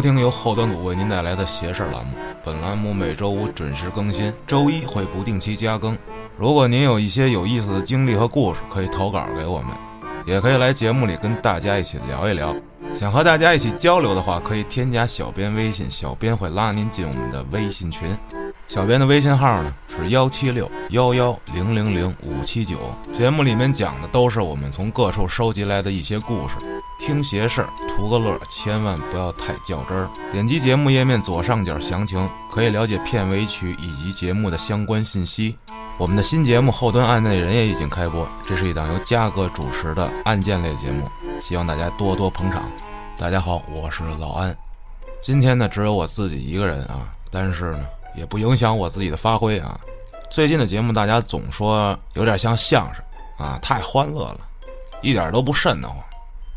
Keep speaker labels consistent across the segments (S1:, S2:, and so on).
S1: 收听由后端组为您带来的“邪事儿”栏目。本栏目每周五准时更新，周一会不定期加更。如果您有一些有意思的经历和故事，可以投稿给我们，也可以来节目里跟大家一起聊一聊。想和大家一起交流的话，可以添加小编微信，小编会拉您进我们的微信群。小编的微信号呢是幺七六幺幺零零零五七九。节目里面讲的都是我们从各处收集来的一些故事。听邪事儿，图个乐，千万不要太较真儿。点击节目页面左上角详情，可以了解片尾曲以及节目的相关信息。我们的新节目《后端案内人》也已经开播，这是一档由嘉哥主持的案件类节目，希望大家多多捧场。大家好，我是老安。今天呢，只有我自己一个人啊，但是呢，也不影响我自己的发挥啊。最近的节目大家总说有点像相声啊，太欢乐了，一点都不瘆得慌。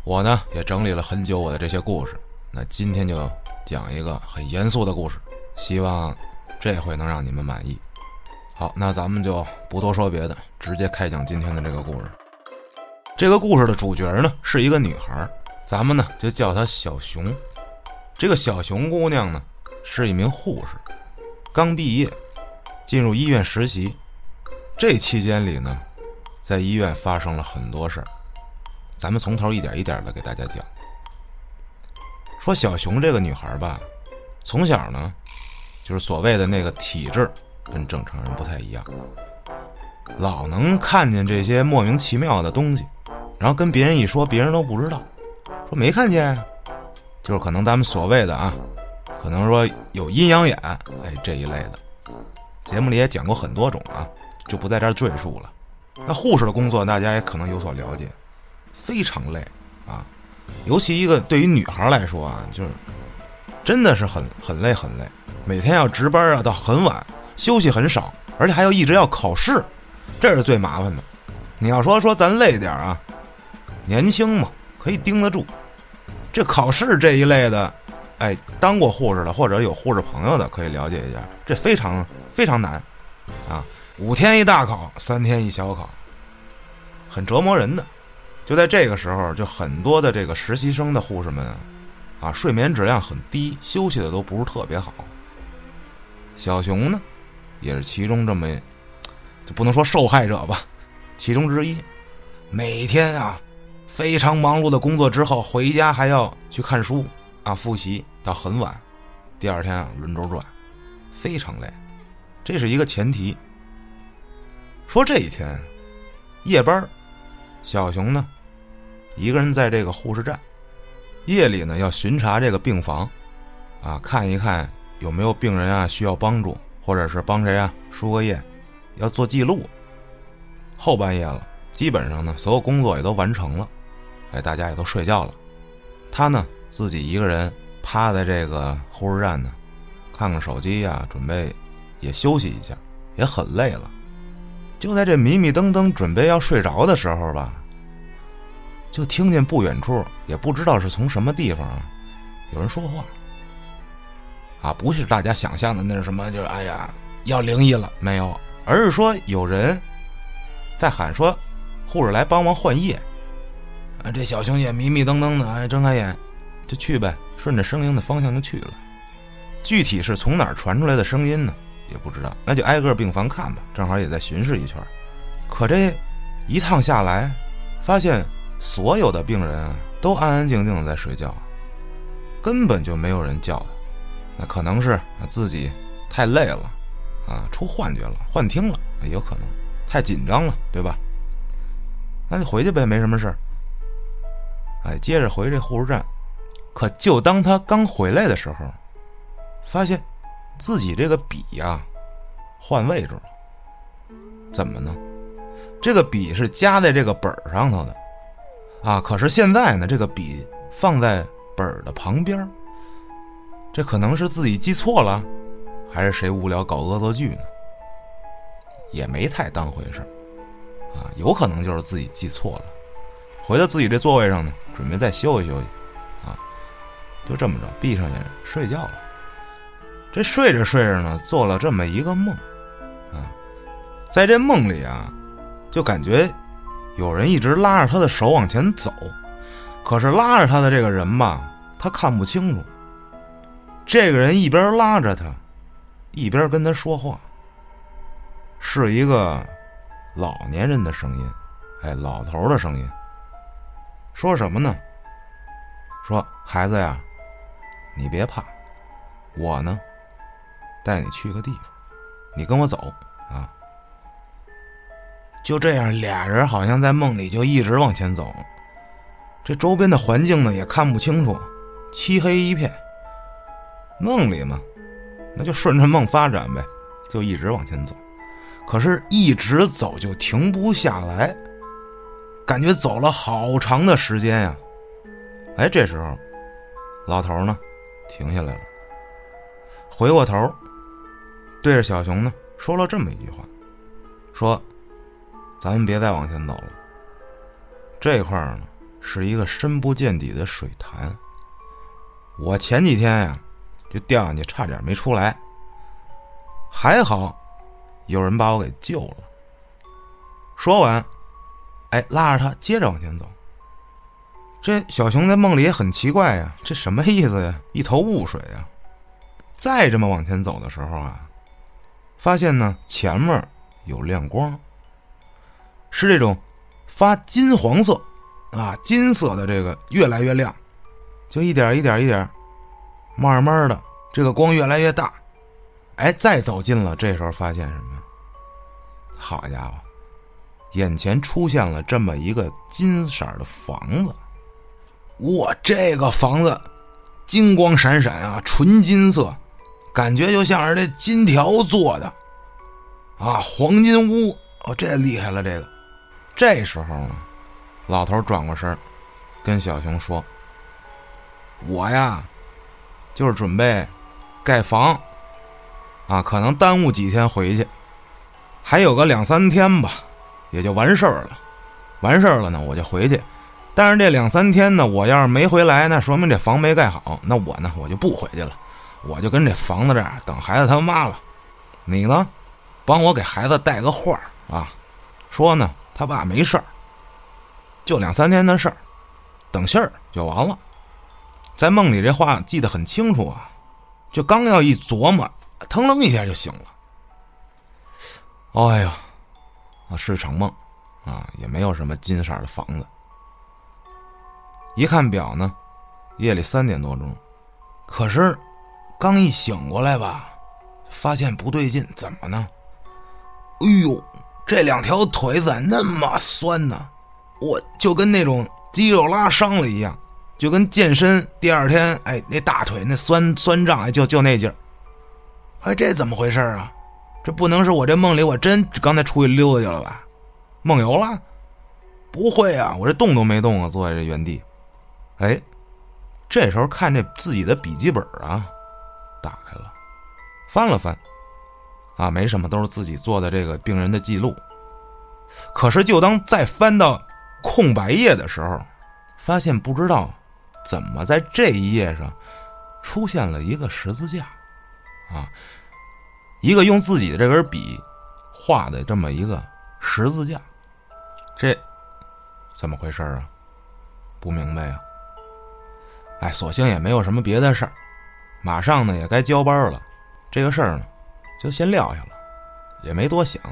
S1: 我呢也整理了很久我的这些故事，那今天就讲一个很严肃的故事，希望这回能让你们满意。好，那咱们就不多说别的，直接开讲今天的这个故事。这个故事的主角呢是一个女孩，咱们呢就叫她小熊。这个小熊姑娘呢是一名护士，刚毕业，进入医院实习。这期间里呢，在医院发生了很多事儿。咱们从头一点一点的给大家讲。说小熊这个女孩吧，从小呢，就是所谓的那个体质跟正常人不太一样，老能看见这些莫名其妙的东西，然后跟别人一说，别人都不知道，说没看见，就是可能咱们所谓的啊，可能说有阴阳眼，哎这一类的，节目里也讲过很多种啊，就不在这儿赘述了。那护士的工作大家也可能有所了解。非常累，啊，尤其一个对于女孩来说啊，就是真的是很很累很累，每天要值班啊，到很晚，休息很少，而且还要一直要考试，这是最麻烦的。你要说说咱累点啊，年轻嘛，可以盯得住。这考试这一类的，哎，当过护士的或者有护士朋友的可以了解一下，这非常非常难，啊，五天一大考，三天一小考，很折磨人的。就在这个时候，就很多的这个实习生的护士们，啊，睡眠质量很低，休息的都不是特别好。小熊呢，也是其中这么，就不能说受害者吧，其中之一。每天啊，非常忙碌的工作之后，回家还要去看书啊，复习到很晚，第二天啊轮轴转，非常累。这是一个前提。说这一天夜班。小熊呢，一个人在这个护士站，夜里呢要巡查这个病房，啊，看一看有没有病人啊需要帮助，或者是帮谁啊输个液，要做记录。后半夜了，基本上呢所有工作也都完成了，哎，大家也都睡觉了。他呢自己一个人趴在这个护士站呢，看看手机呀，准备也休息一下，也很累了。就在这迷迷瞪瞪准备要睡着的时候吧，就听见不远处，也不知道是从什么地方啊，有人说话。啊，不是大家想象的那是什么，就是哎呀要灵异了没有，而是说有人在喊说，护士来帮忙换液。啊，这小熊也迷迷瞪瞪的，哎，睁开眼就去呗，顺着声音的方向就去了。具体是从哪儿传出来的声音呢？也不知道，那就挨个病房看吧。正好也在巡视一圈，可这一趟下来，发现所有的病人啊都安安静静的在睡觉，根本就没有人叫他。那可能是自己太累了，啊，出幻觉了，幻听了，也有可能太紧张了，对吧？那就回去呗，没什么事儿。哎，接着回这护士站，可就当他刚回来的时候，发现。自己这个笔呀，换位置了，怎么呢？这个笔是夹在这个本儿上头的，啊，可是现在呢，这个笔放在本儿的旁边这可能是自己记错了，还是谁无聊搞恶作剧呢？也没太当回事啊，有可能就是自己记错了，回到自己这座位上呢，准备再休息休息，啊，就这么着，闭上眼睡觉了。这睡着睡着呢，做了这么一个梦，啊，在这梦里啊，就感觉有人一直拉着他的手往前走，可是拉着他的这个人吧，他看不清楚，这个人一边拉着他，一边跟他说话，是一个老年人的声音，哎，老头的声音。说什么呢？说孩子呀，你别怕，我呢，带你去个地方，你跟我走啊。就这样，俩人好像在梦里就一直往前走，这周边的环境呢也看不清楚，漆黑一片。梦里嘛，那就顺着梦发展呗，就一直往前走。可是，一直走就停不下来，感觉走了好长的时间呀。哎，这时候，老头呢，停下来了，回过头，对着小熊呢说了这么一句话，说。咱们别再往前走了。这块儿呢是一个深不见底的水潭。我前几天呀就掉下去，差点没出来。还好有人把我给救了。说完，哎，拉着他接着往前走。这小熊在梦里也很奇怪呀，这什么意思呀？一头雾水呀。再这么往前走的时候啊，发现呢前面有亮光。是这种发金黄色啊，金色的这个越来越亮，就一点一点一点，慢慢的这个光越来越大，哎，再走近了，这时候发现什么？好家伙，眼前出现了这么一个金色的房子，哇，这个房子金光闪闪啊，纯金色，感觉就像是这金条做的啊，黄金屋哦，这厉害了，这个。这时候呢，老头转过身跟小熊说：“我呀，就是准备盖房，啊，可能耽误几天回去，还有个两三天吧，也就完事儿了。完事儿了呢，我就回去。但是这两三天呢，我要是没回来，那说明这房没盖好。那我呢，我就不回去了，我就跟这房子这儿等孩子他妈了。你呢，帮我给孩子带个话啊，说呢。”他爸没事儿，就两三天的事儿，等信儿就完了。在梦里这话记得很清楚啊，就刚要一琢磨，腾楞一下就醒了。哎呀，啊是场梦，啊也没有什么金色的房子。一看表呢，夜里三点多钟，可是刚一醒过来吧，发现不对劲，怎么呢？哎呦！这两条腿咋那么酸呢？我就跟那种肌肉拉伤了一样，就跟健身第二天，哎，那大腿那酸酸胀，哎，就就那劲儿。哎，这怎么回事啊？这不能是我这梦里我真刚才出去溜达去了吧？梦游了？不会啊，我这动都没动啊，坐在这原地。哎，这时候看这自己的笔记本啊，打开了，翻了翻。啊，没什么，都是自己做的这个病人的记录。可是，就当再翻到空白页的时候，发现不知道怎么在这一页上出现了一个十字架，啊，一个用自己的这根笔画的这么一个十字架，这怎么回事啊？不明白呀。哎，索性也没有什么别的事儿，马上呢也该交班了，这个事儿呢。就先撂下了，也没多想，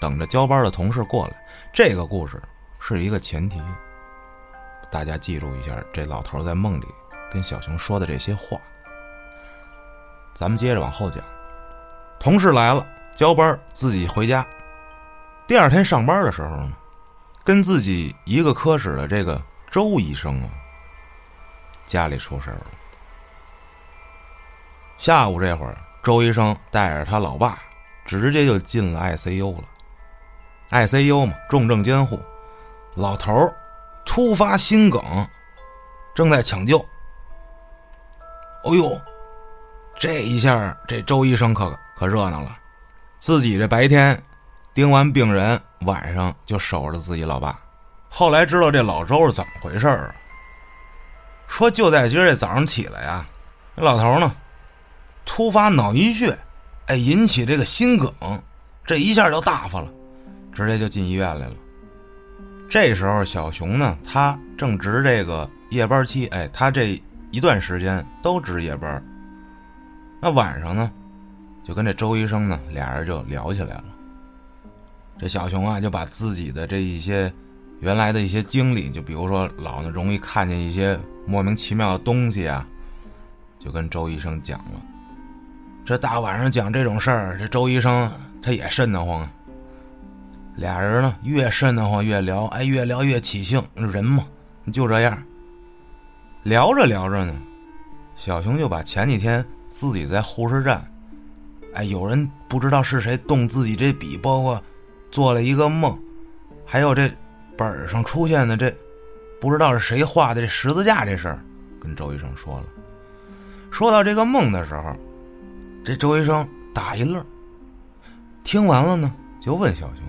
S1: 等着交班的同事过来。这个故事是一个前提，大家记住一下。这老头在梦里跟小熊说的这些话，咱们接着往后讲。同事来了，交班，自己回家。第二天上班的时候呢，跟自己一个科室的这个周医生啊，家里出事了。下午这会儿。周医生带着他老爸，直接就进了 ICU 了。ICU 嘛，重症监护，老头儿突发心梗，正在抢救。哦呦，这一下这周医生可可热闹了，自己这白天盯完病人，晚上就守着自己老爸。后来知道这老周是怎么回事儿？说就在今儿这早上起来呀，这老头呢。突发脑溢血，哎，引起这个心梗，这一下就大发了，直接就进医院来了。这时候小熊呢，他正值这个夜班期，哎，他这一段时间都值夜班，那晚上呢，就跟这周医生呢俩人就聊起来了。这小熊啊就把自己的这一些原来的一些经历，就比如说老呢容易看见一些莫名其妙的东西啊，就跟周医生讲了。这大晚上讲这种事儿，这周医生他也瘆得慌。俩人呢越瘆得慌越聊，哎，越聊越起兴，人嘛就这样。聊着聊着呢，小熊就把前几天自己在护士站，哎，有人不知道是谁动自己这笔，包括做了一个梦，还有这本上出现的这不知道是谁画的这十字架这事儿，跟周医生说了。说到这个梦的时候。这周医生打一愣，听完了呢，就问小熊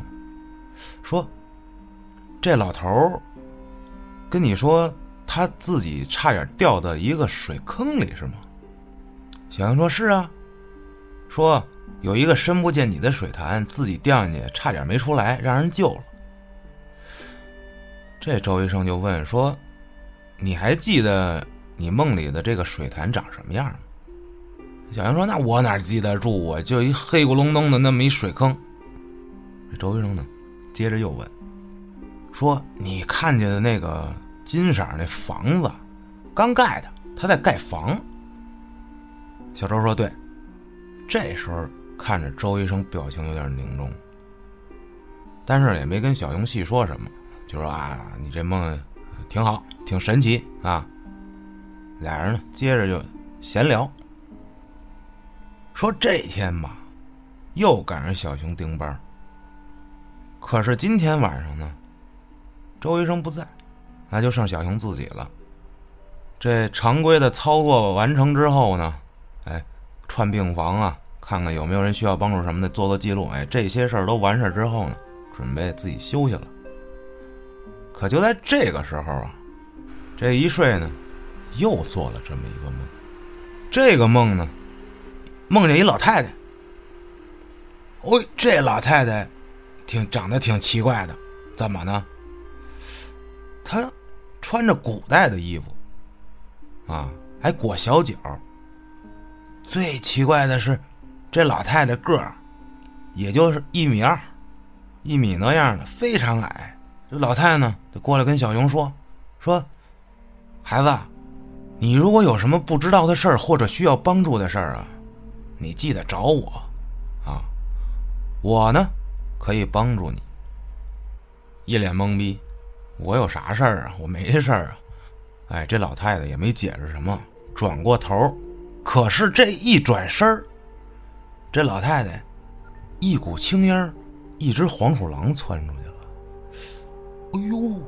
S1: 说：“这老头跟你说他自己差点掉到一个水坑里是吗？”小熊说：“是啊。”说有一个深不见底的水潭，自己掉进去，差点没出来，让人救了。这周医生就问说：“你还记得你梦里的这个水潭长什么样吗？”小杨说：“那我哪记得住啊？就一黑咕隆咚的那么一水坑。”这周医生呢，接着又问：“说你看见的那个金色那房子，刚盖的，他在盖房。”小周说：“对。”这时候看着周医生表情有点凝重，但是也没跟小熊细说什么，就说：“啊，你这梦挺好，挺神奇啊。”俩人呢，接着就闲聊。说这天吧，又赶上小熊盯班可是今天晚上呢，周医生不在，那就剩小熊自己了。这常规的操作完成之后呢，哎，串病房啊，看看有没有人需要帮助什么的，做做记录。哎，这些事儿都完事儿之后呢，准备自己休息了。可就在这个时候啊，这一睡呢，又做了这么一个梦。这个梦呢。梦见一老太太，哦，这老太太挺长得挺奇怪的，怎么呢？她穿着古代的衣服，啊，还裹小脚。最奇怪的是，这老太太个儿也就是一米二，一米那样的，非常矮。这老太太呢，就过来跟小熊说：“说，孩子，你如果有什么不知道的事儿，或者需要帮助的事儿啊。”你记得找我，啊，我呢可以帮助你。一脸懵逼，我有啥事儿啊？我没事儿啊。哎，这老太太也没解释什么，转过头，可是这一转身儿，这老太太一股青烟，一只黄鼠狼窜出去了。哎呦，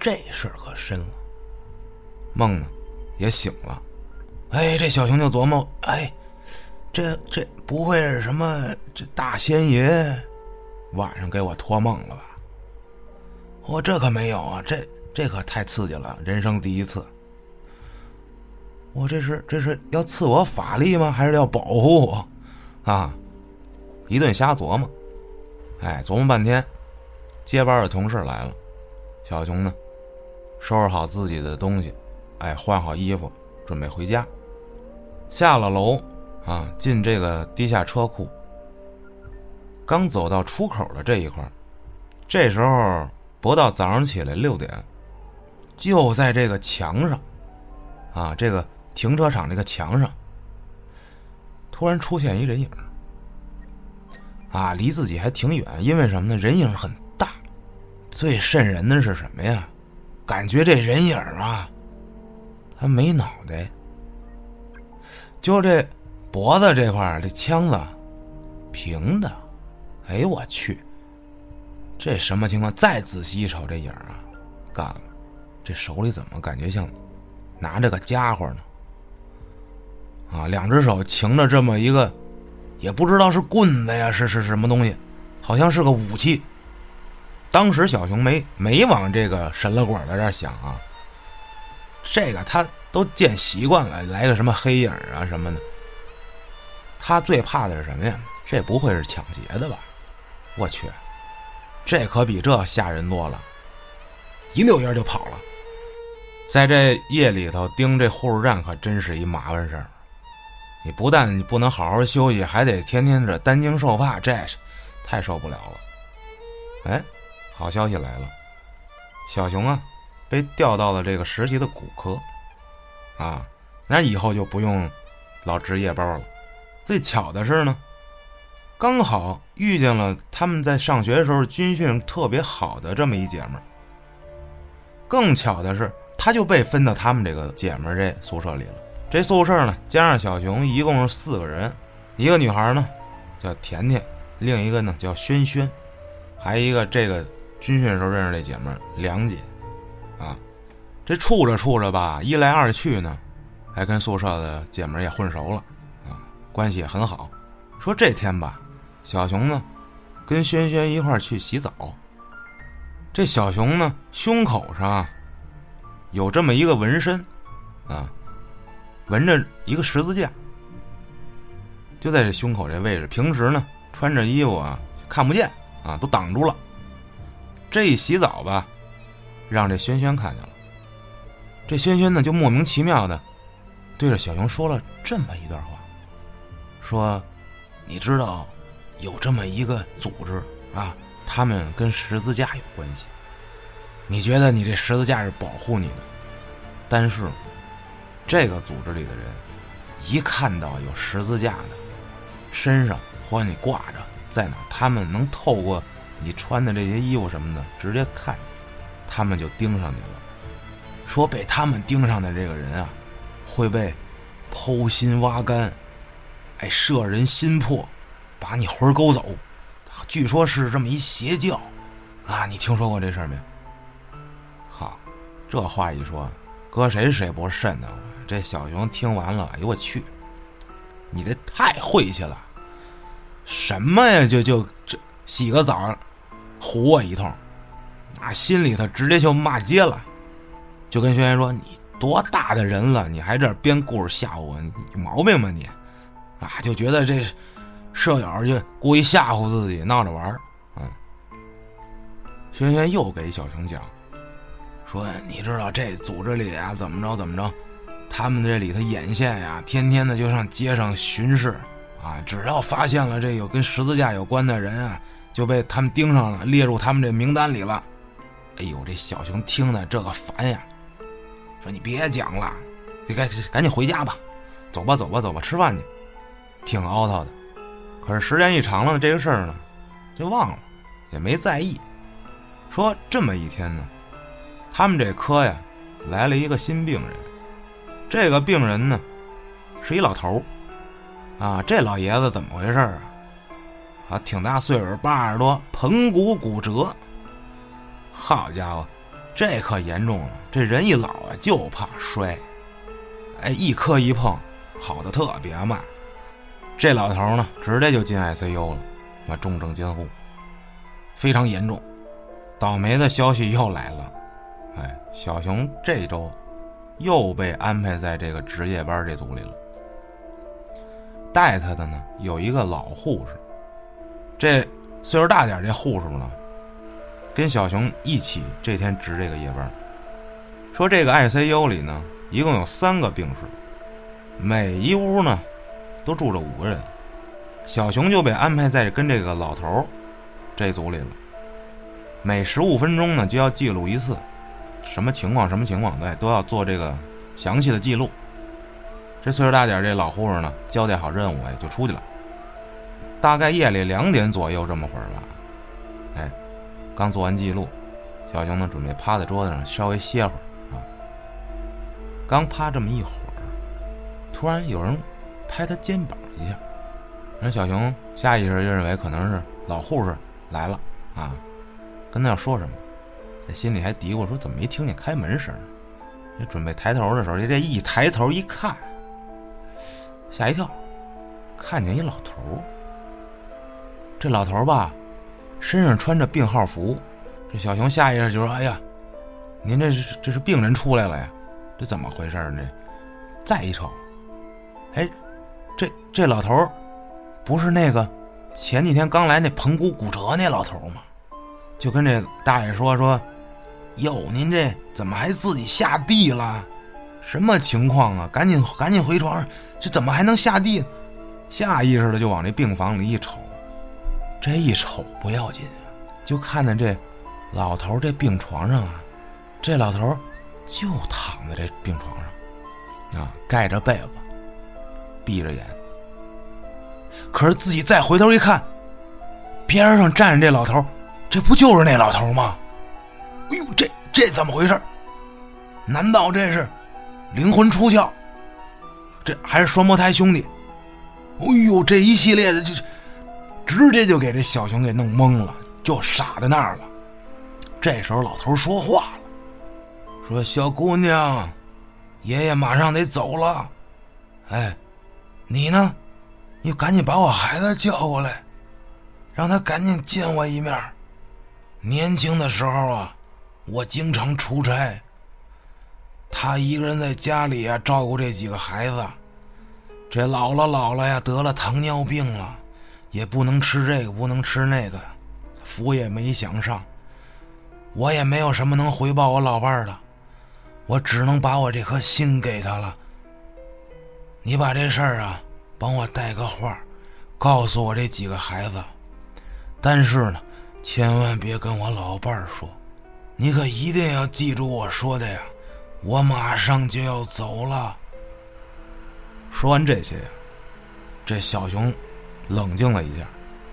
S1: 这事儿可深了。梦呢，也醒了。哎，这小熊就琢磨：哎，这这不会是什么这大仙爷晚上给我托梦了吧？我这可没有啊，这这可太刺激了，人生第一次。我这是这是要赐我法力吗？还是要保护我？啊，一顿瞎琢磨。哎，琢磨半天，接班的同事来了，小熊呢，收拾好自己的东西，哎，换好衣服，准备回家。下了楼，啊，进这个地下车库。刚走到出口的这一块这时候不到早上起来六点，就在这个墙上，啊，这个停车场这个墙上，突然出现一人影，啊，离自己还挺远，因为什么呢？人影很大。最瘆人的是什么呀？感觉这人影啊，他没脑袋。就这脖子这块儿这枪子平的，哎呦我去，这什么情况？再仔细一瞅，这影啊，干了，这手里怎么感觉像拿着个家伙呢？啊，两只手擎着这么一个，也不知道是棍子呀，是是什么东西，好像是个武器。当时小熊没没往这个神了鬼的这想啊，这个他。都见习惯了，来个什么黑影啊什么的。他最怕的是什么呀？这不会是抢劫的吧？我去，这可比这吓人多了。一溜烟就跑了。在这夜里头盯这护士站可真是一麻烦事儿。你不但你不能好好休息，还得天天这担惊受怕，这是太受不了了。哎，好消息来了，小熊啊，被调到了这个实习的骨科，啊，那以后就不用老值夜班了。最巧的是呢，刚好遇见了他们在上学的时候军训特别好的这么一姐们儿。更巧的是，他就被分到他们这个姐们儿这宿舍里了。这宿舍呢，加上小熊一共是四个人，一个女孩呢叫甜甜，另一个呢叫轩轩，还一个这个军训时候认识的姐们儿梁姐，这处着处着吧，一来二去呢，还跟宿舍的姐们也混熟了。啊关系也很好，说这天吧，小熊呢，跟轩轩一块去洗澡。这小熊呢，胸口上有这么一个纹身，啊，纹着一个十字架，就在这胸口这位置。平时呢，穿着衣服啊，看不见啊，都挡住了。这一洗澡吧，让这轩轩看见了。这轩轩呢，就莫名其妙的对着小熊说了这么一段话。说，你知道有这么一个组织啊？他们跟十字架有关系。你觉得你这十字架是保护你的，但是这个组织里的人一看到有十字架的身上或者你挂着在哪，他们能透过你穿的这些衣服什么的直接看，他们就盯上你了。说被他们盯上的这个人啊，会被剖心挖肝。哎，摄人心魄，把你魂勾走，据说是这么一邪教，啊，你听说过这事儿没？好，这话一说，搁谁谁不瘆得慌？这小熊听完了，哎呦我去，你这太晦气了，什么呀？就就这洗个澡，唬我一通，啊，心里头直接就骂街了，就跟轩轩说：“你多大的人了，你还这编故事吓唬我？你有毛病吧你？”啊，就觉得这舍友就故意吓唬自己，闹着玩儿。嗯，轩轩又给小熊讲，说你知道这组织里啊怎么着怎么着，他们这里头眼线呀，天天的就上街上巡视啊，只要发现了这有跟十字架有关的人啊，就被他们盯上了，列入他们这名单里了。哎呦，这小熊听的这个烦呀，说你别讲了，你赶赶紧回家吧，走吧走吧走吧，吃饭去。挺凹套的，可是时间一长了，这个事儿呢，就忘了，也没在意。说这么一天呢，他们这科呀，来了一个新病人。这个病人呢，是一老头儿，啊，这老爷子怎么回事啊？啊，挺大岁数，八十多，盆骨骨折。好家伙，这可严重了！这人一老啊，就怕摔，哎，一磕一碰，好的特别慢。这老头呢，直接就进 ICU 了，那重症监护，非常严重。倒霉的消息又来了，哎，小熊这周又被安排在这个值夜班这组里了。带他的呢，有一个老护士，这岁数大点这护士呢，跟小熊一起这天值这个夜班。说这个 ICU 里呢，一共有三个病室，每一屋呢。都住着五个人，小熊就被安排在跟这个老头这组里了。每十五分钟呢，就要记录一次，什么情况？什么情况？对，都要做这个详细的记录。这岁数大点这老护士呢，交代好任务，哎，就出去了。大概夜里两点左右这么会儿吧，哎，刚做完记录，小熊呢准备趴在桌子上稍微歇会儿啊。刚趴这么一会儿，突然有人。拍他肩膀一下，人小熊下意识就认为可能是老护士来了啊，跟他要说什么，在心里还嘀咕说怎么没听见开门声？也准备抬头的时候，这一抬头一看，吓一跳，看见一老头儿这老头儿吧，身上穿着病号服，这小熊下意识就说：“哎呀，您这是这是病人出来了呀？这怎么回事呢？”再一瞅，哎。这这老头儿，不是那个前几天刚来那盆骨骨折那老头吗？就跟这大爷说说：“哟，您这怎么还自己下地了？什么情况啊？赶紧赶紧回床上这怎么还能下地？下意识的就往这病房里一瞅，这一瞅不要紧，就看见这老头这病床上啊，这老头就躺在这病床上，啊，盖着被子，闭着眼。可是自己再回头一看，边上站着这老头，这不就是那老头吗？哎呦，这这怎么回事？难道这是灵魂出窍？这还是双胞胎兄弟？哎呦，这一系列的，就直接就给这小熊给弄懵了，就傻在那儿了。这时候老头说话了，说：“小姑娘，爷爷马上得走了，哎，你呢？你赶紧把我孩子叫过来，让他赶紧见我一面。年轻的时候啊，我经常出差。”他一个人在家里啊，照顾这几个孩子。这老了老了呀，得了糖尿病了，也不能吃这个，不能吃那个，福也没享上。我也没有什么能回报我老伴儿的，我只能把我这颗心给他了。你把这事儿啊，帮我带个话，告诉我这几个孩子。但是呢，千万别跟我老伴儿说，你可一定要记住我说的呀。我马上就要走了。说完这些，这小熊冷静了一下，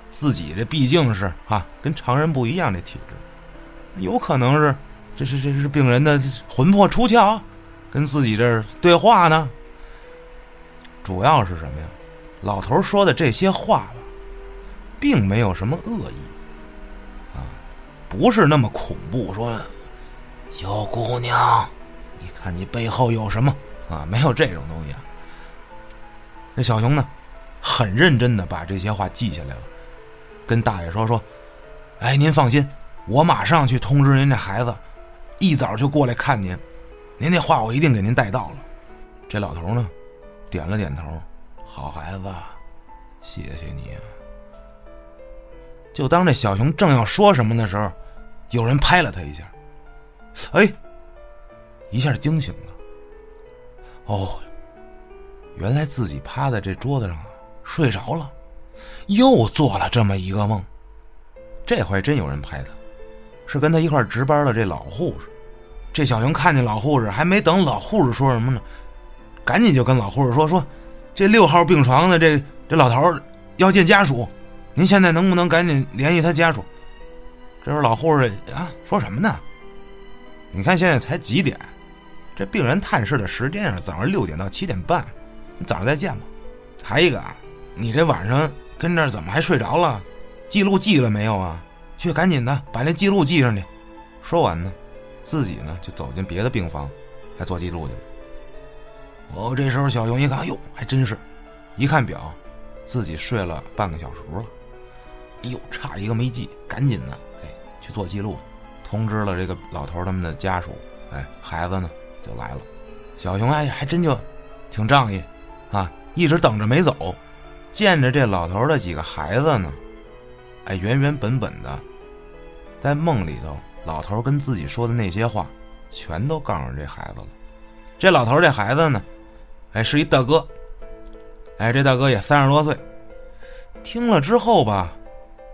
S1: 自己这毕竟是哈跟常人不一样，这体质，有可能是这是这是病人的魂魄出窍，跟自己这对话呢。主要是什么呀？老头说的这些话吧，并没有什么恶意，啊，不是那么恐怖。说，小姑娘。你看你背后有什么啊？没有这种东西啊。这小熊呢，很认真的把这些话记下来了，跟大爷说说：“哎，您放心，我马上去通知您这孩子，一早就过来看您。您那话我一定给您带到了。”这老头呢，点了点头：“好孩子，谢谢你啊。”就当这小熊正要说什么的时候，有人拍了他一下，哎。一下惊醒了。哦，原来自己趴在这桌子上睡着了，又做了这么一个梦。这回真有人拍他，是跟他一块值班的这老护士。这小熊看见老护士，还没等老护士说什么呢，赶紧就跟老护士说：“说这六号病床的这这老头要见家属，您现在能不能赶紧联系他家属？”这时候老护士啊说什么呢？你看现在才几点？这病人探视的时间是早上六点到七点半，你早上再见吧。还一个啊，你这晚上跟这儿怎么还睡着了？记录记了没有啊？去赶紧的把那记录记上去。说完呢，自己呢就走进别的病房，来做记录去了。哦，这时候小熊一看，哎呦，还真是，一看表，自己睡了半个小时了。哎呦，差一个没记，赶紧的，哎，去做记录，通知了这个老头他们的家属，哎，孩子呢？就来了，小熊哎，还真就挺仗义啊，一直等着没走。见着这老头的几个孩子呢，哎，原原本本的，在梦里头，老头跟自己说的那些话，全都告诉这孩子了。这老头这孩子呢，哎，是一大哥，哎，这大哥也三十多岁。听了之后吧，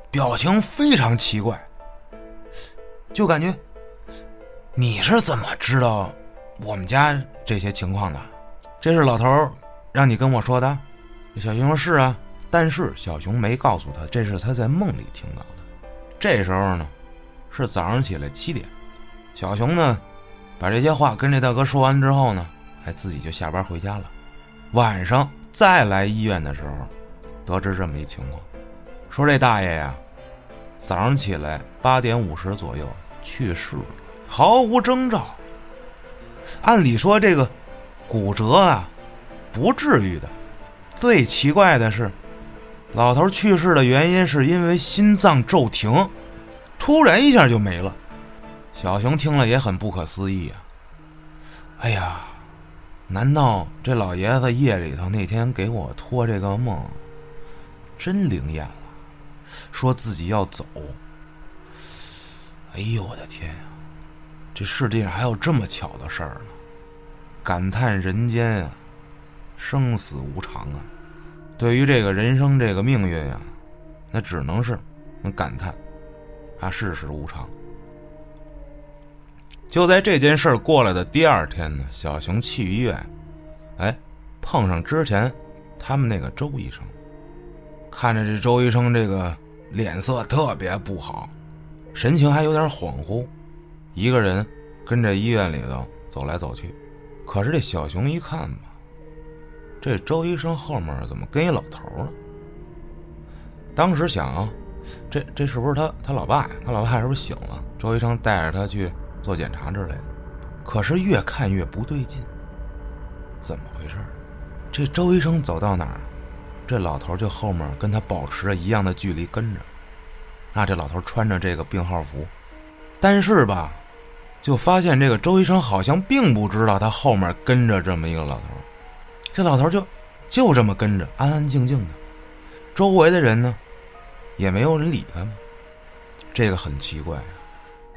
S1: 表情非常奇怪，就感觉你是怎么知道？我们家这些情况的，这是老头让你跟我说的。小熊说：“是啊。”但是小熊没告诉他，这是他在梦里听到的。这时候呢，是早上起来七点。小熊呢，把这些话跟这大哥说完之后呢，哎，自己就下班回家了。晚上再来医院的时候，得知这么一情况，说这大爷呀，早上起来八点五十左右去世，毫无征兆。按理说这个骨折啊，不至于的。最奇怪的是，老头去世的原因是因为心脏骤停，突然一下就没了。小熊听了也很不可思议啊！哎呀，难道这老爷子夜里头那天给我托这个梦，真灵验了？说自己要走。哎呦我的天呀！这世界上还有这么巧的事儿呢，感叹人间啊，生死无常啊！对于这个人生这个命运呀，那只能是能感叹啊，世事无常。就在这件事儿过来的第二天呢，小熊去医院，哎，碰上之前他们那个周医生，看着这周医生这个脸色特别不好，神情还有点恍惚，一个人跟着医院里头走来走去。可是这小熊一看吧，这周医生后面怎么跟一老头呢？当时想，这这是不是他他老爸呀？他老爸是不是醒了？周医生带着他去。做检查之类的，可是越看越不对劲。怎么回事？这周医生走到哪儿，这老头就后面跟他保持着一样的距离跟着。那这老头穿着这个病号服，但是吧，就发现这个周医生好像并不知道他后面跟着这么一个老头。这老头就就这么跟着，安安静静的，周围的人呢，也没有人理他们。这个很奇怪。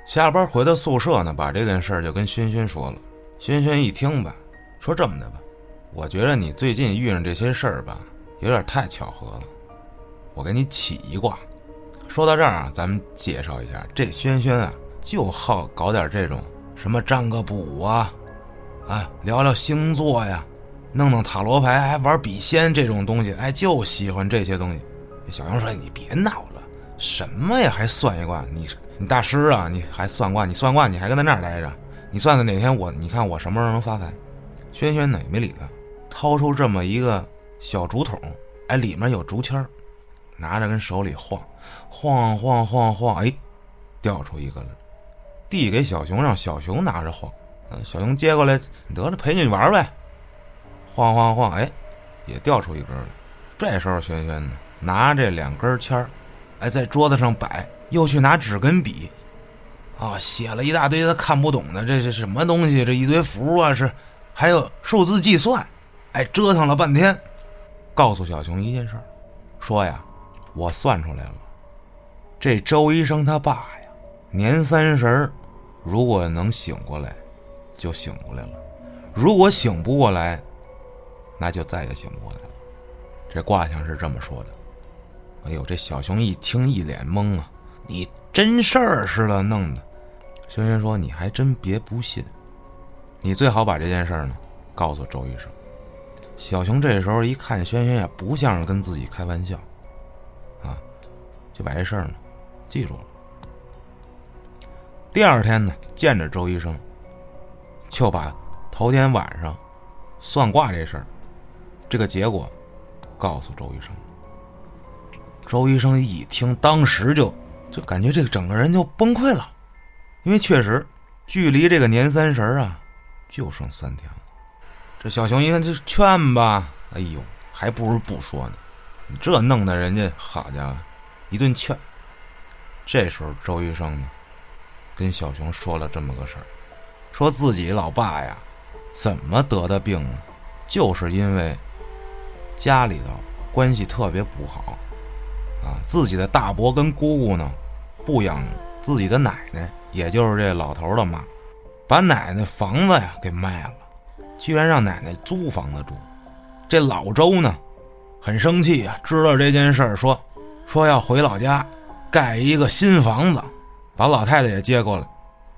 S1: 下班回到宿舍呢，把这件事就跟轩轩说了。轩轩一听吧，说这么的吧，我觉得你最近遇上这些事儿吧，有点太巧合了。我给你起一卦。说到这儿啊，咱们介绍一下，这轩轩啊，就好搞点这种什么占个卜啊，啊，聊聊星座呀，弄弄塔罗牌，还玩笔仙这种东西，哎，就喜欢这些东西。小杨说：“你别闹了，什么呀，还算一卦？你。”你大师啊，你还算卦？你算卦，你还跟在那儿待着？你算算哪天我？你看我什么时候能发财？轩轩呢也没理他，掏出这么一个小竹筒，哎，里面有竹签儿拿着跟手里晃，晃晃晃晃，哎，掉出一个来，递给小熊，让小熊拿着晃。小熊接过来，得了，陪你玩呗。晃晃晃，哎，也掉出一根来。这时候轩轩呢，拿这两根签哎，在桌子上摆。又去拿纸跟笔，啊，写了一大堆他看不懂的，这是什么东西？这一堆符啊，是还有数字计算，哎，折腾了半天，告诉小熊一件事，说呀，我算出来了，这周医生他爸呀，年三十儿如果能醒过来，就醒过来了；如果醒不过来，那就再也醒不过来了。这卦象是这么说的。哎呦，这小熊一听一脸懵啊。你真事儿似的弄的，轩轩说：“你还真别不信，你最好把这件事儿呢告诉周医生。”小熊这时候一看轩轩也不像是跟自己开玩笑，啊，就把这事儿呢记住了。第二天呢，见着周医生，就把头天晚上算卦这事儿，这个结果告诉周医生。周医生一听，当时就。就感觉这个整个人就崩溃了，因为确实距离这个年三十啊就剩三天了。这小熊一看就劝吧，哎呦，还不如不说呢。你这弄得人家好家伙一顿劝。这时候周医生呢跟小熊说了这么个事儿，说自己老爸呀怎么得的病呢？就是因为家里头关系特别不好。啊，自己的大伯跟姑姑呢，不养自己的奶奶，也就是这老头的妈，把奶奶房子呀给卖了，居然让奶奶租房子住。这老周呢，很生气啊，知道这件事儿，说说要回老家盖一个新房子，把老太太也接过来。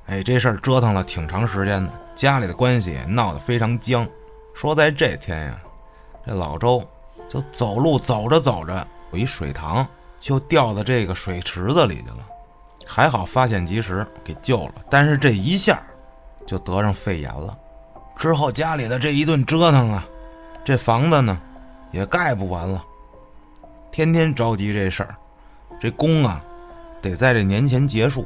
S1: 哎，这事儿折腾了挺长时间的，家里的关系闹得非常僵。说在这天呀，这老周就走路走着走着。有一水塘，就掉到这个水池子里去了，还好发现及时，给救了。但是这一下就得上肺炎了。之后家里的这一顿折腾啊，这房子呢也盖不完了，天天着急这事儿。这工啊得在这年前结束，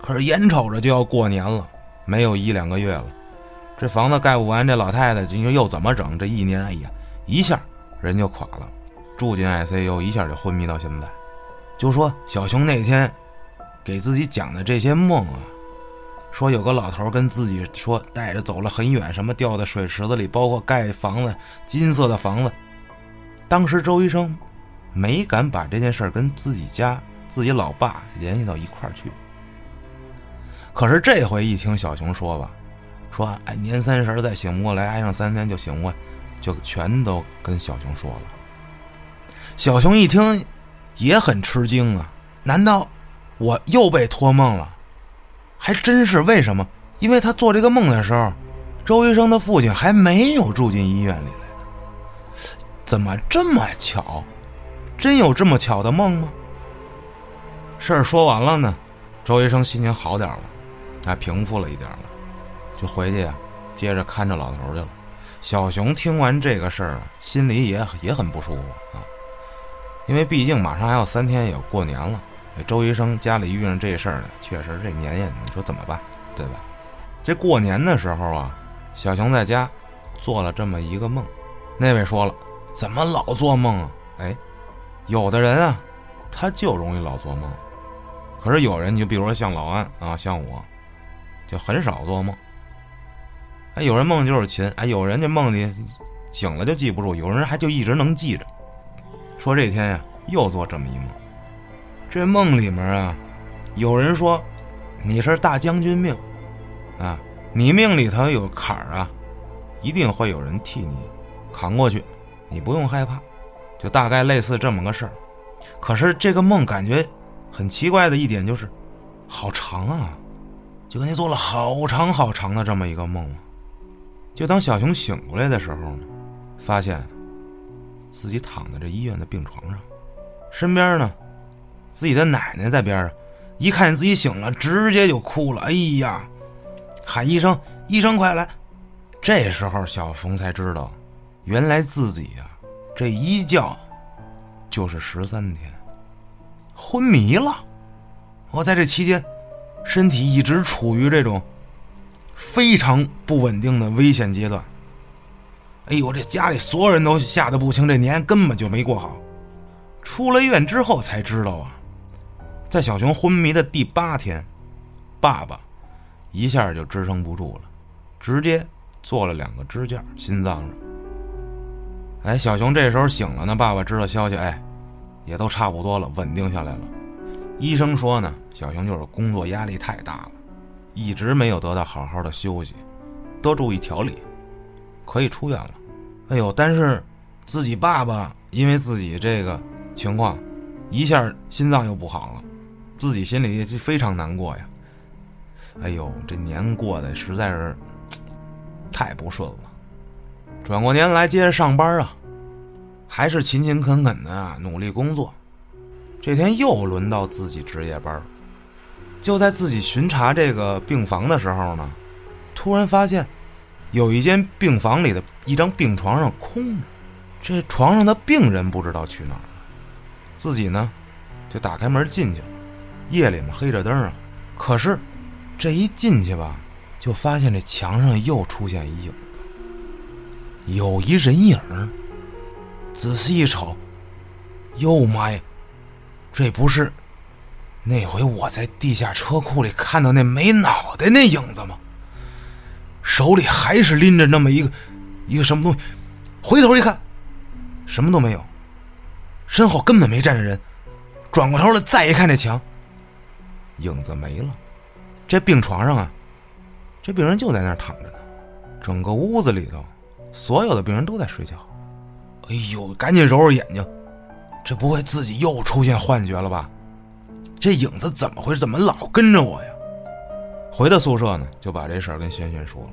S1: 可是眼瞅着就要过年了，没有一两个月了，这房子盖不完，这老太太今说又怎么整？这一年，哎呀，一下人就垮了。住进 ICU，一下就昏迷到现在。就说小熊那天给自己讲的这些梦啊，说有个老头跟自己说带着走了很远，什么掉在水池子里，包括盖房子，金色的房子。当时周医生没敢把这件事跟自己家自己老爸联系到一块儿去。可是这回一听小熊说吧，说哎年三十再醒不过来，挨上三天就醒过来，就全都跟小熊说了。小熊一听，也很吃惊啊！难道我又被托梦了？还真是，为什么？因为他做这个梦的时候，周医生的父亲还没有住进医院里来呢。怎么这么巧？真有这么巧的梦吗？事儿说完了呢，周医生心情好点了，还平复了一点了，就回去啊，接着看着老头去了。小熊听完这个事儿啊，心里也也很不舒服啊，因为毕竟马上还有三天也过年了。周医生家里遇上这事儿呢，确实这年夜，你说怎么办，对吧？这过年的时候啊，小熊在家做了这么一个梦。那位说了，怎么老做梦啊？哎，有的人啊，他就容易老做梦。可是有人，你就比如说像老安啊，像我，就很少做梦。哎，有人梦就是勤，哎，有人这梦里醒了就记不住，有人还就一直能记着。说这天呀，又做这么一梦。这梦里面啊，有人说你是大将军命啊，你命里头有坎儿啊，一定会有人替你扛过去，你不用害怕。就大概类似这么个事儿。可是这个梦感觉很奇怪的一点就是，好长啊，就跟你做了好长好长的这么一个梦。就当小熊醒过来的时候呢，发现自己躺在这医院的病床上，身边呢，自己的奶奶在边上，一看见自己醒了，直接就哭了。哎呀，喊医生，医生快来！这时候小熊才知道，原来自己呀，这一觉就是十三天，昏迷了。我在这期间，身体一直处于这种。非常不稳定的危险阶段。哎呦，这家里所有人都吓得不轻，这年根本就没过好。出了院之后才知道啊，在小熊昏迷的第八天，爸爸一下就支撑不住了，直接做了两个支架，心脏上。哎，小熊这时候醒了呢，爸爸知道消息，哎，也都差不多了，稳定下来了。医生说呢，小熊就是工作压力太大了。一直没有得到好好的休息，多注意调理，可以出院了。哎呦，但是自己爸爸因为自己这个情况，一下心脏又不好了，自己心里就非常难过呀。哎呦，这年过得实在是太不顺了。转过年来接着上班啊，还是勤勤恳恳的努力工作。这天又轮到自己值夜班。就在自己巡查这个病房的时候呢，突然发现有一间病房里的一张病床上空着，这床上的病人不知道去哪儿了。自己呢，就打开门进去了。夜里嘛，黑着灯啊。可是这一进去吧，就发现这墙上又出现一影，有一人影。仔细一瞅，哟妈呀，这不是？那回我在地下车库里看到那没脑袋那影子吗？手里还是拎着那么一个一个什么东西，回头一看，什么都没有，身后根本没站着人。转过头来再一看，这墙影子没了。这病床上啊，这病人就在那儿躺着呢。整个屋子里头，所有的病人都在睡觉。哎呦，赶紧揉揉眼睛，这不会自己又出现幻觉了吧？这影子怎么回事？怎么老跟着我呀？回到宿舍呢，就把这事儿跟轩轩说了。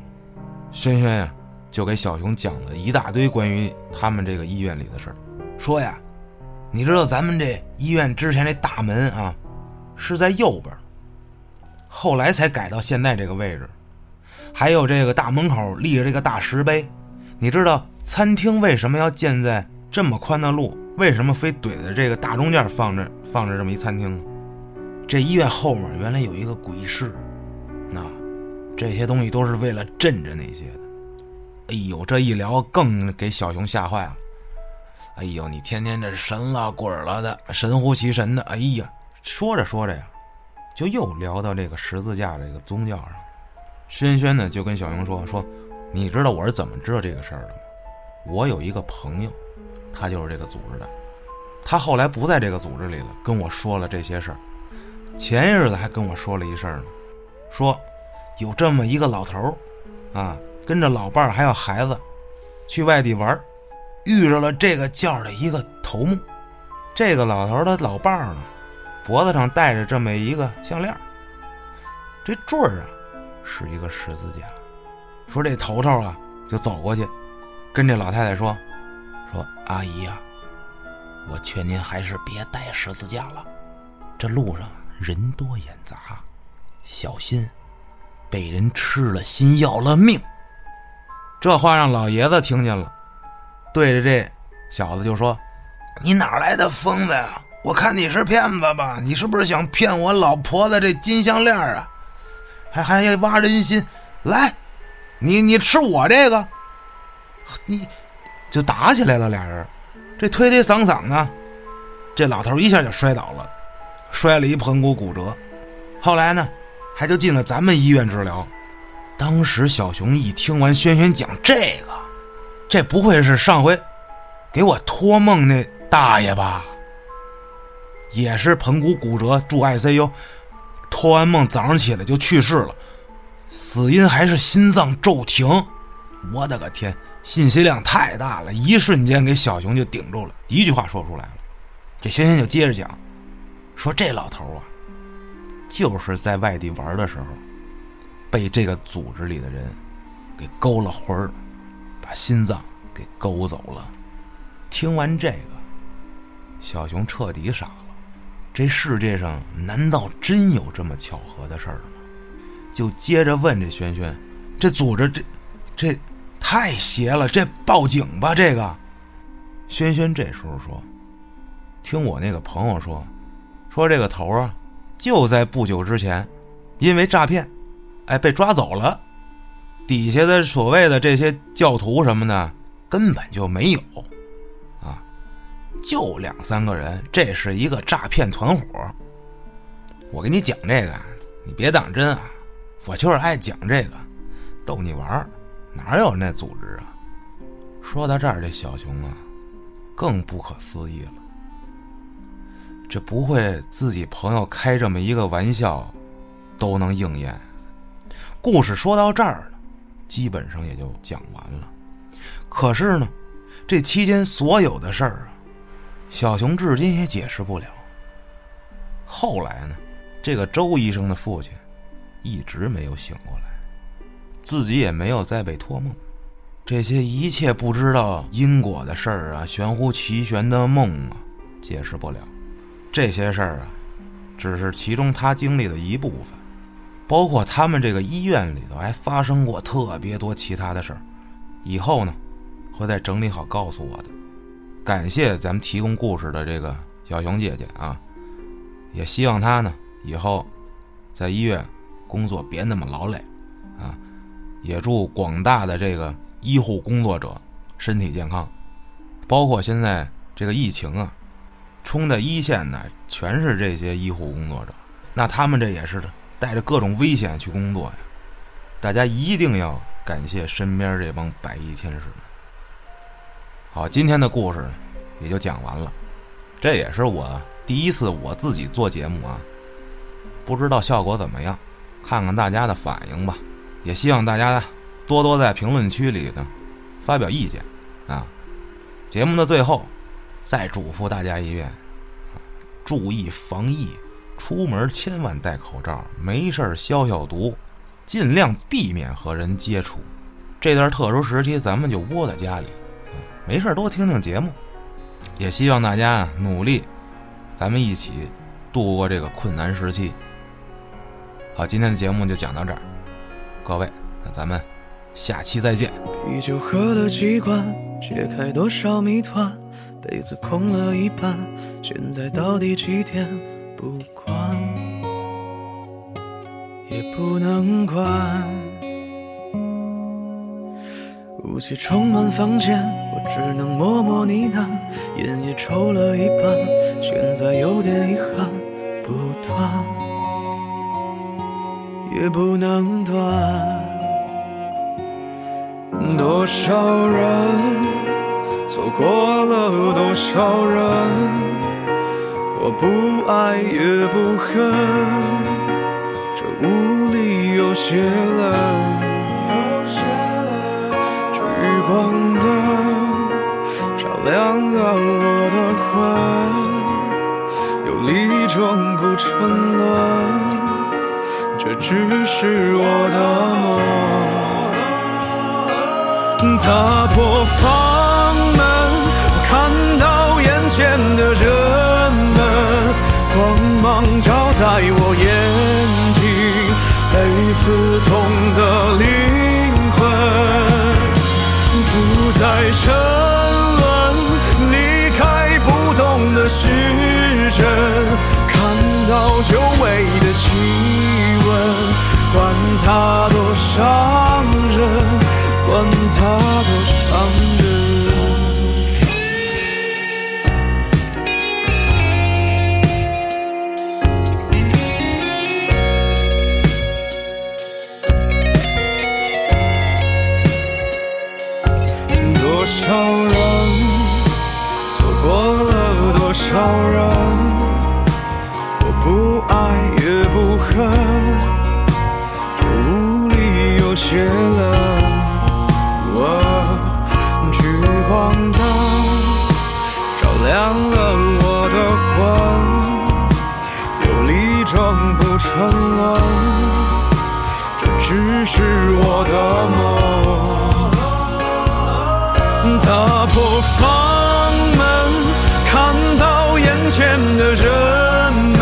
S1: 轩轩呀，就给小熊讲了一大堆关于他们这个医院里的事儿。说呀，你知道咱们这医院之前这大门啊，是在右边，后来才改到现在这个位置。还有这个大门口立着这个大石碑。你知道餐厅为什么要建在这么宽的路？为什么非怼在这个大中间放着放着这么一餐厅呢？这医院后面原来有一个鬼市，那这些东西都是为了镇着那些的。哎呦，这一聊更给小熊吓坏了。哎呦，你天天这神了鬼了的，神乎其神的。哎呀，说着说着呀，就又聊到这个十字架这个宗教上了。轩轩呢就跟小熊说说，你知道我是怎么知道这个事儿的吗？我有一个朋友，他就是这个组织的，他后来不在这个组织里了，跟我说了这些事儿。前些日子还跟我说了一事儿呢，说有这么一个老头儿，啊，跟着老伴儿还有孩子，去外地玩，遇着了这个叫的一个头目。这个老头的老伴儿呢，脖子上戴着这么一个项链，这坠儿啊是一个十字架。说这头头啊就走过去，跟这老太太说：“说阿姨呀，我劝您还是别戴十字架了，这路上人多眼杂，小心被人吃了心要了命。”这话让老爷子听见了，对着这小子就说：“你哪来的疯子呀？我看你是骗子吧？你是不是想骗我老婆子这金项链啊？还还要挖人心？来，你你吃我这个，你就打起来了。俩人这推推搡搡呢，这老头一下就摔倒了，摔了一盆骨骨折。后来呢，还就进了咱们医院治疗。”当时小熊一听完轩轩讲这个，这不会是上回给我托梦那大爷吧？也是盆骨骨折住 ICU，托完梦早上起来就去世了，死因还是心脏骤停。我的个天，信息量太大了，一瞬间给小熊就顶住了，一句话说出来了。这轩轩就接着讲，说这老头啊，就是在外地玩的时候。被这个组织里的人给勾了魂儿，把心脏给勾走了。听完这个，小熊彻底傻了。这世界上难道真有这么巧合的事儿吗？就接着问这轩轩：“这组织这这太邪了，这报警吧？”这个轩轩这时候说：“听我那个朋友说，说这个头啊，就在不久之前，因为诈骗。”哎，被抓走了，底下的所谓的这些教徒什么的，根本就没有，啊，就两三个人，这是一个诈骗团伙。我给你讲这个，你别当真啊，我就是爱讲这个，逗你玩哪有那组织啊？说到这儿，这小熊啊，更不可思议了，这不会自己朋友开这么一个玩笑，都能应验？故事说到这儿呢，基本上也就讲完了。可是呢，这期间所有的事儿啊，小熊至今也解释不了。后来呢，这个周医生的父亲一直没有醒过来，自己也没有再被托梦。这些一切不知道因果的事儿啊，玄乎其玄的梦啊，解释不了。这些事儿啊，只是其中他经历的一部分。包括他们这个医院里头还发生过特别多其他的事儿，以后呢会再整理好告诉我的。感谢咱们提供故事的这个小熊姐姐啊，也希望她呢以后在医院工作别那么劳累啊，也祝广大的这个医护工作者身体健康。包括现在这个疫情啊，冲在一线的全是这些医护工作者，那他们这也是。带着各种危险去工作呀！大家一定要感谢身边这帮白衣天使们。好，今天的故事呢也就讲完了。这也是我第一次我自己做节目啊，不知道效果怎么样，看看大家的反应吧。也希望大家多多在评论区里呢发表意见啊。节目的最后再嘱咐大家一遍：注意防疫。出门千万戴口罩，没事消消毒，尽量避免和人接触。这段特殊时期，咱们就窝在家里，没事多听听节目。也希望大家努力，咱们一起度过这个困难时期。好，今天的节目就讲到这儿，各位，那咱们下期再见。
S2: 啤酒喝了几罐，解开多少谜团，杯子空了一半，现在到底几点？不管，也不能管。雾气充满房间，我只能默默呢喃。烟也抽了一半，现在有点遗憾。不断，也不能断。多少人错过了多少人，我不爱也不恨，这屋里有些冷，有些冷。这光灯照亮了我的魂，有理装不沉沦，这只是我的梦，打破房。沉沦，离开不动的时针，看到久违的气温，管它多少。打破房门，看到眼前的人们，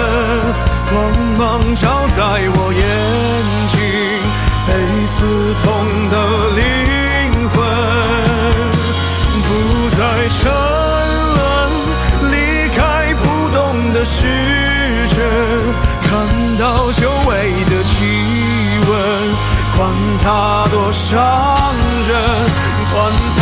S2: 光芒照在我眼睛，被刺痛的灵魂不再沉沦，离开不动的时针，看到久违的气温，管它多伤人，管它